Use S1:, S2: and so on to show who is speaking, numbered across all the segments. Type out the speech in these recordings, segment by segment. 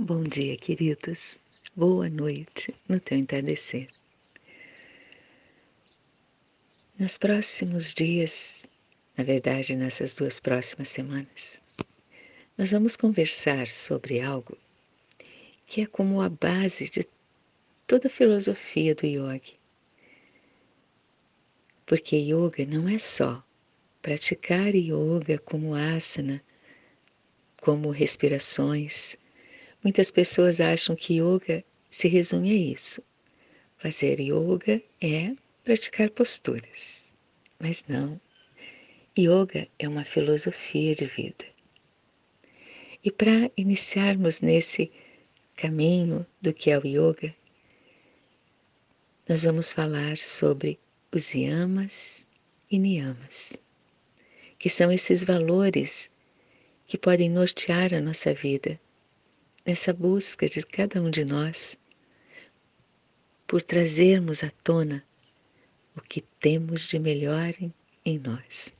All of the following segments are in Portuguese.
S1: Bom dia, queridos. Boa noite no teu entardecer. Nos próximos dias, na verdade, nessas duas próximas semanas, nós vamos conversar sobre algo que é como a base de toda a filosofia do yoga. Porque yoga não é só praticar yoga como asana, como respirações. Muitas pessoas acham que yoga se resume a isso. Fazer yoga é praticar posturas. Mas não. Yoga é uma filosofia de vida. E para iniciarmos nesse caminho do que é o yoga, nós vamos falar sobre os yamas e niyamas, que são esses valores que podem nortear a nossa vida nessa busca de cada um de nós por trazermos à tona o que temos de melhor em, em nós.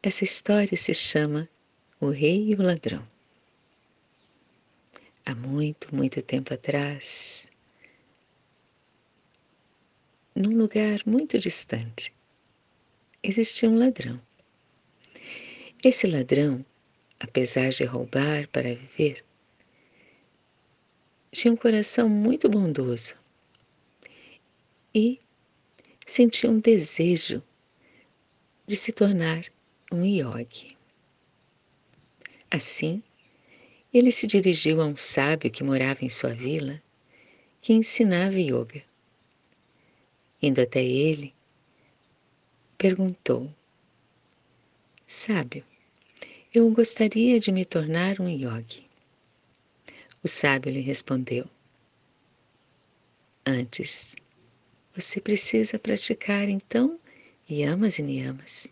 S1: Essa história se chama O Rei e o Ladrão. Há muito, muito tempo atrás, num lugar muito distante, existia um ladrão. Esse ladrão, apesar de roubar para viver, tinha um coração muito bondoso e sentia um desejo de se tornar um yogi. Assim, ele se dirigiu a um sábio que morava em sua vila, que ensinava yoga. Indo até ele, perguntou: Sábio, eu gostaria de me tornar um yogi. O sábio lhe respondeu: Antes, você precisa praticar então yamas e niyamas.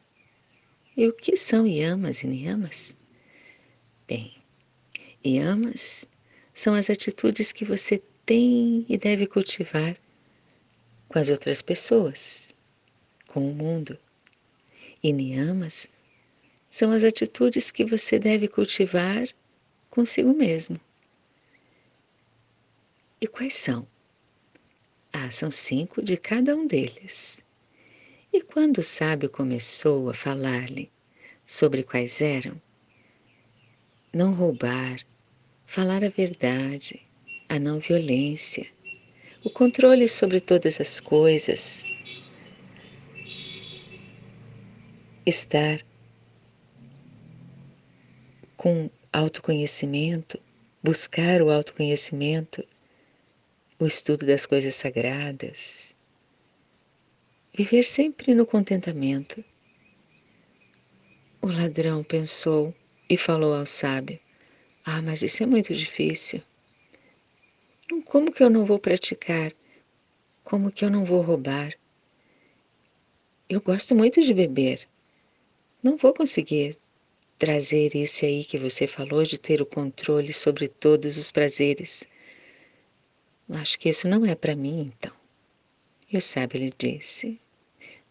S1: E o que são yamas e niyamas? Bem, yamas são as atitudes que você tem e deve cultivar com as outras pessoas, com o mundo. E niyamas são as atitudes que você deve cultivar consigo mesmo. E quais são? Ah, são cinco de cada um deles. E quando o sábio começou a falar-lhe sobre quais eram, não roubar, falar a verdade, a não violência, o controle sobre todas as coisas, estar com autoconhecimento, buscar o autoconhecimento, o estudo das coisas sagradas, viver sempre no contentamento. O ladrão pensou e falou ao sábio: Ah, mas isso é muito difícil. Como que eu não vou praticar? Como que eu não vou roubar? Eu gosto muito de beber. Não vou conseguir trazer esse aí que você falou de ter o controle sobre todos os prazeres. Acho que isso não é para mim, então. E o sábio lhe disse: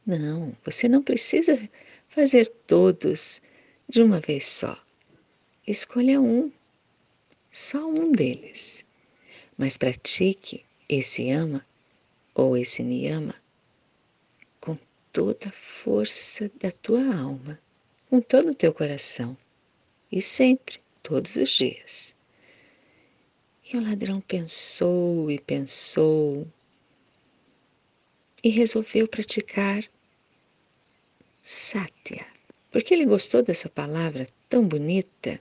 S1: Não, você não precisa fazer todos de uma vez só. Escolha um, só um deles. Mas pratique esse ama ou esse niyama com toda a força da tua alma, com todo o teu coração e sempre, todos os dias. E o ladrão pensou e pensou e resolveu praticar Satya, porque ele gostou dessa palavra tão bonita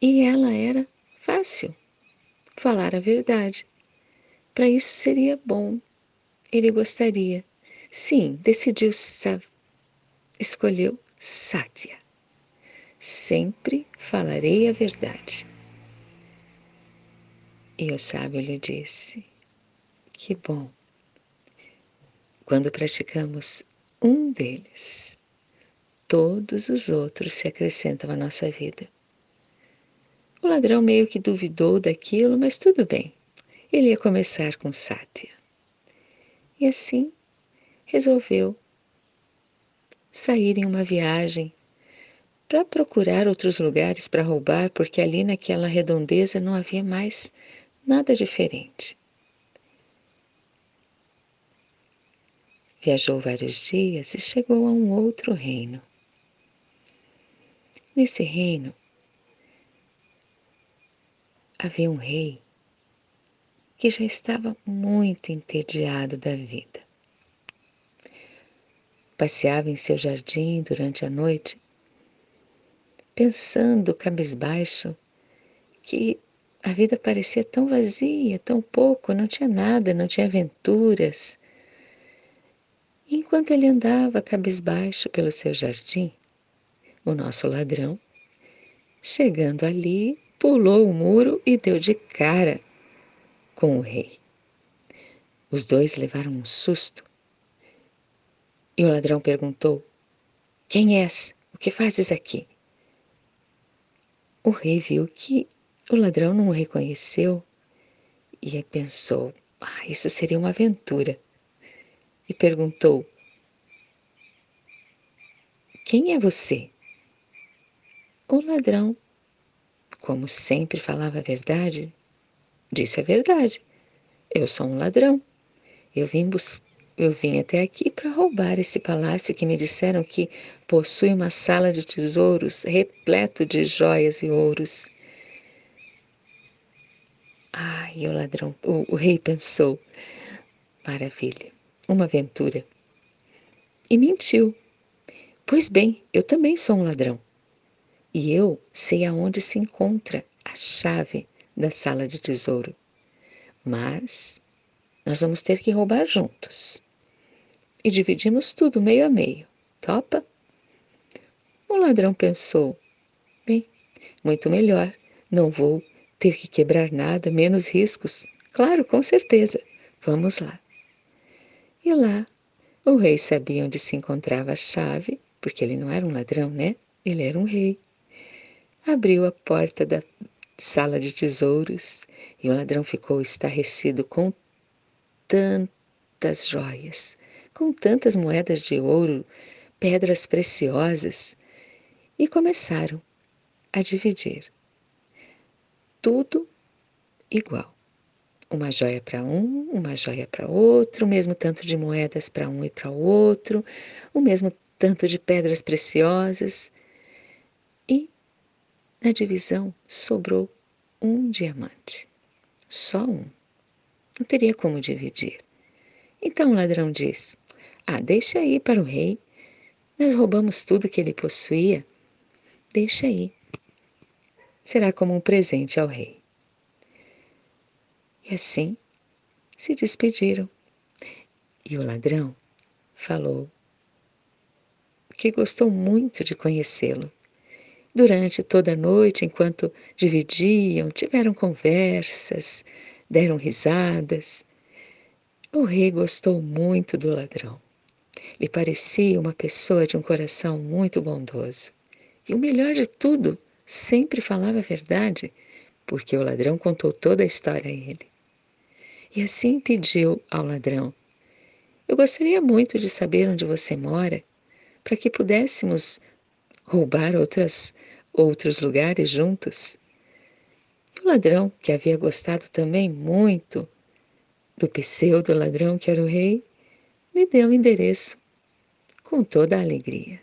S1: e ela era fácil. Falar a verdade. Para isso seria bom. Ele gostaria. Sim, decidiu, escolheu Satya. Sempre falarei a verdade. E o sábio lhe disse: Que bom. Quando praticamos um deles, todos os outros se acrescentam à nossa vida. O ladrão meio que duvidou daquilo, mas tudo bem. Ele ia começar com Sátia. E assim resolveu sair em uma viagem para procurar outros lugares para roubar, porque ali naquela redondeza não havia mais nada diferente. Viajou vários dias e chegou a um outro reino. Nesse reino havia um rei que já estava muito entediado da vida. Passeava em seu jardim durante a noite, pensando cabisbaixo que a vida parecia tão vazia, tão pouco, não tinha nada, não tinha aventuras. E enquanto ele andava cabisbaixo pelo seu jardim, o nosso ladrão, chegando ali, pulou o muro e deu de cara com o rei. Os dois levaram um susto. E o ladrão perguntou: Quem és? O que fazes aqui? O rei viu que o ladrão não o reconheceu e pensou: ah, isso seria uma aventura. E perguntou: Quem é você? O ladrão, como sempre falava a verdade, disse a verdade. Eu sou um ladrão. Eu vim, eu vim até aqui para roubar esse palácio que me disseram que possui uma sala de tesouros repleto de joias e ouros. Ai, o ladrão, o, o rei pensou, maravilha, uma aventura. E mentiu. Pois bem, eu também sou um ladrão. E eu sei aonde se encontra a chave da sala de tesouro. Mas nós vamos ter que roubar juntos. E dividimos tudo meio a meio. Topa? O ladrão pensou: bem, muito melhor. Não vou ter que quebrar nada, menos riscos. Claro, com certeza. Vamos lá. E lá, o rei sabia onde se encontrava a chave, porque ele não era um ladrão, né? Ele era um rei. Abriu a porta da sala de tesouros, e o ladrão ficou estarrecido com tantas joias, com tantas moedas de ouro, pedras preciosas, e começaram a dividir. Tudo igual. Uma joia para um, uma joia para outro, o mesmo tanto de moedas para um e para o outro, o mesmo tanto de pedras preciosas. E na divisão sobrou um diamante. Só um. Não teria como dividir. Então o ladrão diz: Ah, deixa aí para o rei. Nós roubamos tudo que ele possuía. Deixa aí. Será como um presente ao rei. E assim se despediram. E o ladrão falou que gostou muito de conhecê-lo Durante toda a noite, enquanto dividiam, tiveram conversas, deram risadas. O rei gostou muito do ladrão. Lhe parecia uma pessoa de um coração muito bondoso. E o melhor de tudo, sempre falava a verdade, porque o ladrão contou toda a história a ele. E assim pediu ao ladrão: Eu gostaria muito de saber onde você mora, para que pudéssemos roubar outras outros lugares juntos. E o ladrão, que havia gostado também muito do pseudo ladrão que era o rei, lhe deu o endereço com toda a alegria.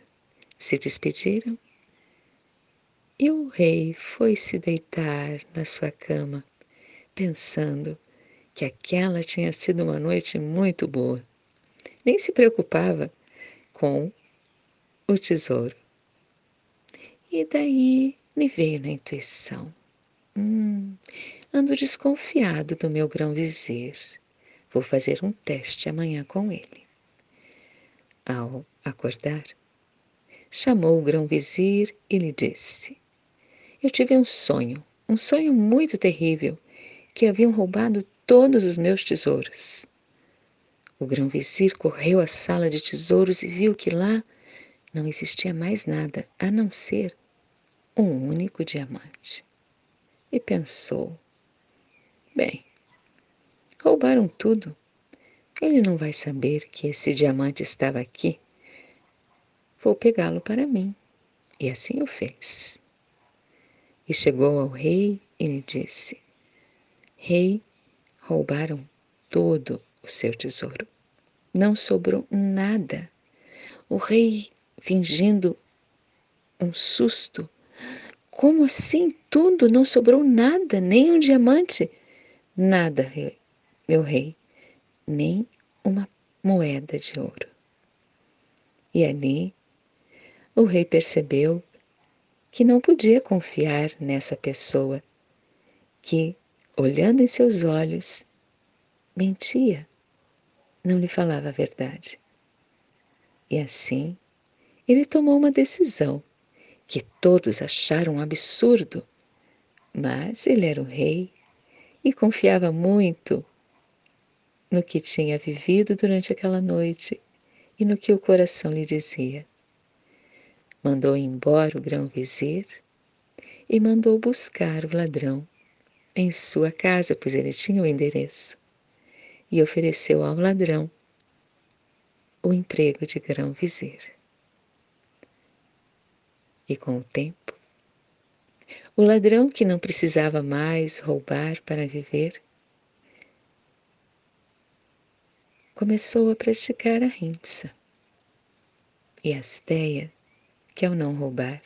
S1: Se despediram e o rei foi se deitar na sua cama, pensando que aquela tinha sido uma noite muito boa. Nem se preocupava com o tesouro. E daí me veio na intuição. Hum, ando desconfiado do meu grão-vizir. Vou fazer um teste amanhã com ele. Ao acordar, chamou o grão-vizir e lhe disse: Eu tive um sonho, um sonho muito terrível, que haviam roubado todos os meus tesouros. O grão-vizir correu à sala de tesouros e viu que lá não existia mais nada a não ser um único diamante. E pensou: bem, roubaram tudo. Ele não vai saber que esse diamante estava aqui. Vou pegá-lo para mim. E assim o fez. E chegou ao rei e lhe disse: Rei, roubaram todo o seu tesouro. Não sobrou nada. O rei, fingindo um susto, como assim tudo? Não sobrou nada, nem um diamante? Nada, meu rei, nem uma moeda de ouro. E ali o rei percebeu que não podia confiar nessa pessoa que, olhando em seus olhos, mentia, não lhe falava a verdade. E assim, ele tomou uma decisão que todos acharam um absurdo, mas ele era o rei e confiava muito no que tinha vivido durante aquela noite e no que o coração lhe dizia. Mandou embora o grão-vizir e mandou buscar o ladrão em sua casa, pois ele tinha o endereço, e ofereceu ao ladrão o emprego de grão-vizir. E com o tempo, o ladrão que não precisava mais roubar para viver, começou a praticar a rimsa e a asteia, que é o não roubar.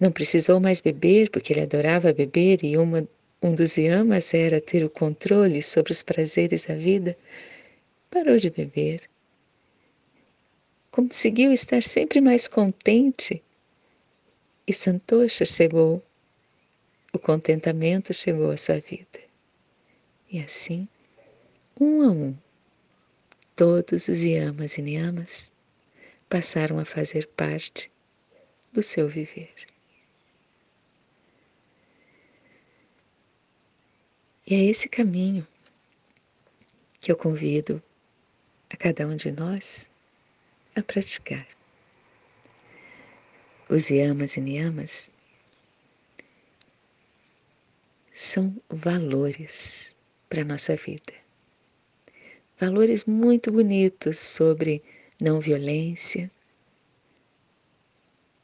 S1: Não precisou mais beber, porque ele adorava beber e uma, um dos yamas era ter o controle sobre os prazeres da vida. Parou de beber. Conseguiu estar sempre mais contente. E Santosha chegou, o contentamento chegou à sua vida. E assim, um a um, todos os yamas e niyamas passaram a fazer parte do seu viver. E é esse caminho que eu convido a cada um de nós a praticar. Os yamas e niyamas são valores para a nossa vida. Valores muito bonitos sobre não violência,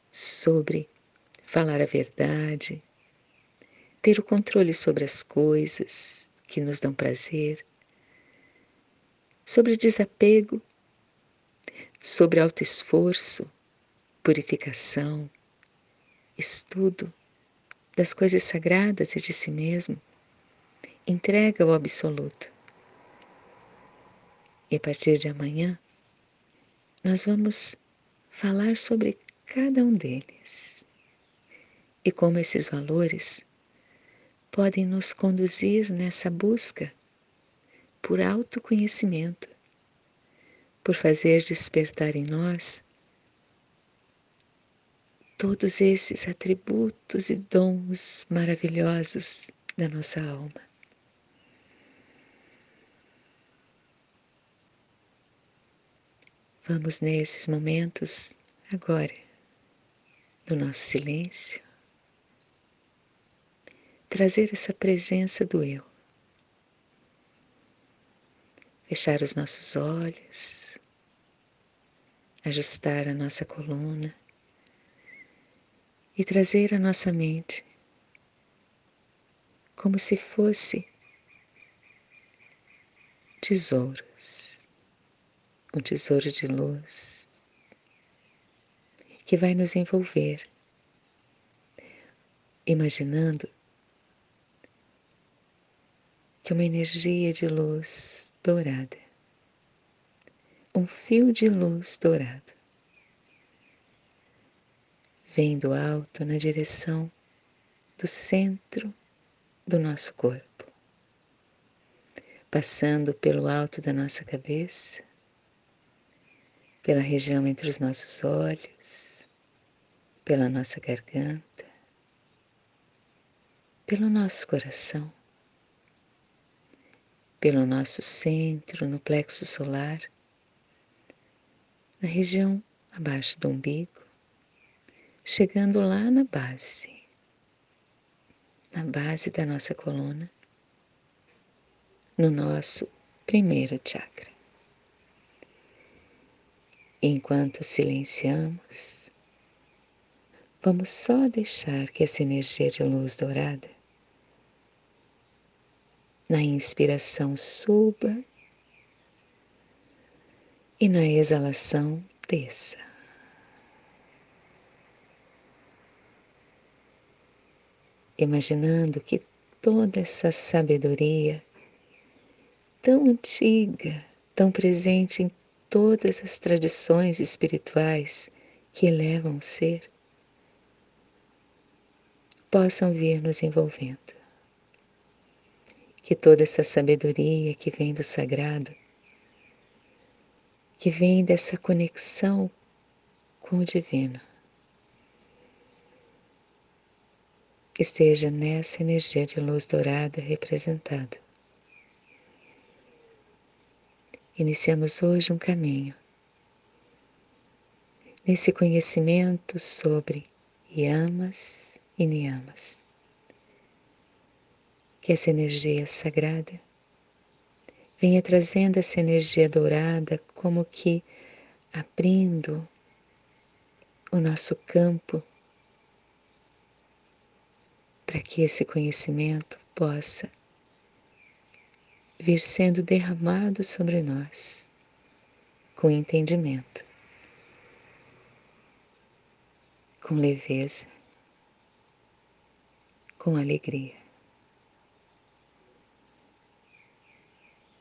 S1: sobre falar a verdade, ter o controle sobre as coisas que nos dão prazer, sobre desapego, sobre autoesforço, purificação, estudo das coisas sagradas e de si mesmo, entrega ao absoluto. E a partir de amanhã, nós vamos falar sobre cada um deles e como esses valores podem nos conduzir nessa busca por autoconhecimento, por fazer despertar em nós todos esses atributos e dons maravilhosos da nossa alma. Vamos nesses momentos agora do nosso silêncio trazer essa presença do eu. Fechar os nossos olhos, ajustar a nossa coluna e trazer a nossa mente como se fosse tesouros, um tesouro de luz que vai nos envolver, imaginando que uma energia de luz dourada, um fio de luz dourado, vem do alto na direção do centro do nosso corpo, passando pelo alto da nossa cabeça, pela região entre os nossos olhos, pela nossa garganta, pelo nosso coração pelo nosso centro, no plexo solar, na região abaixo do umbigo, chegando lá na base, na base da nossa coluna, no nosso primeiro chakra. Enquanto silenciamos, vamos só deixar que essa energia de luz dourada, na inspiração, suba e na exalação, desça. Imaginando que toda essa sabedoria tão antiga, tão presente em todas as tradições espirituais que elevam o ser, possam vir nos envolvendo. Que toda essa sabedoria que vem do sagrado, que vem dessa conexão com o divino, esteja nessa energia de luz dourada representada. Iniciamos hoje um caminho nesse conhecimento sobre yamas e niyamas. Que essa energia sagrada venha trazendo essa energia dourada como que abrindo o nosso campo para que esse conhecimento possa vir sendo derramado sobre nós com entendimento, com leveza, com alegria.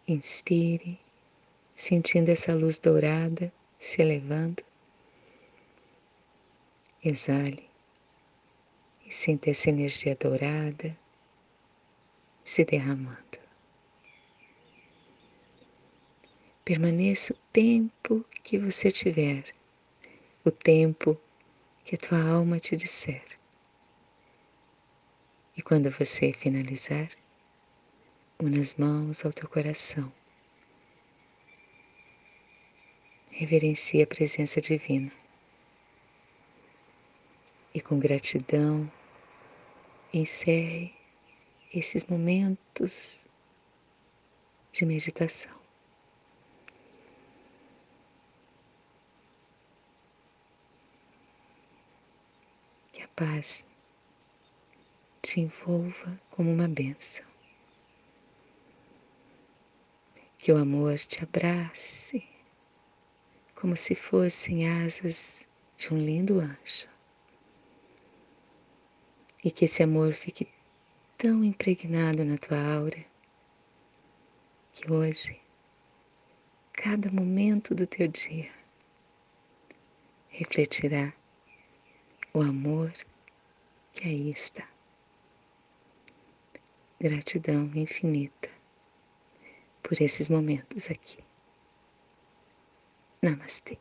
S1: Inspire, sentindo essa luz dourada se elevando. Exale e sinta essa energia dourada se derramando. Permaneça o tempo que você tiver, o tempo que a tua alma te disser. E quando você finalizar, una as mãos ao teu coração. Reverencie a presença divina. E com gratidão, encerre esses momentos de meditação. Paz te envolva como uma benção. Que o amor te abrace como se fossem asas de um lindo anjo. E que esse amor fique tão impregnado na tua aura que hoje, cada momento do teu dia, refletirá o amor que aí está. Gratidão infinita por esses momentos aqui. Namastê.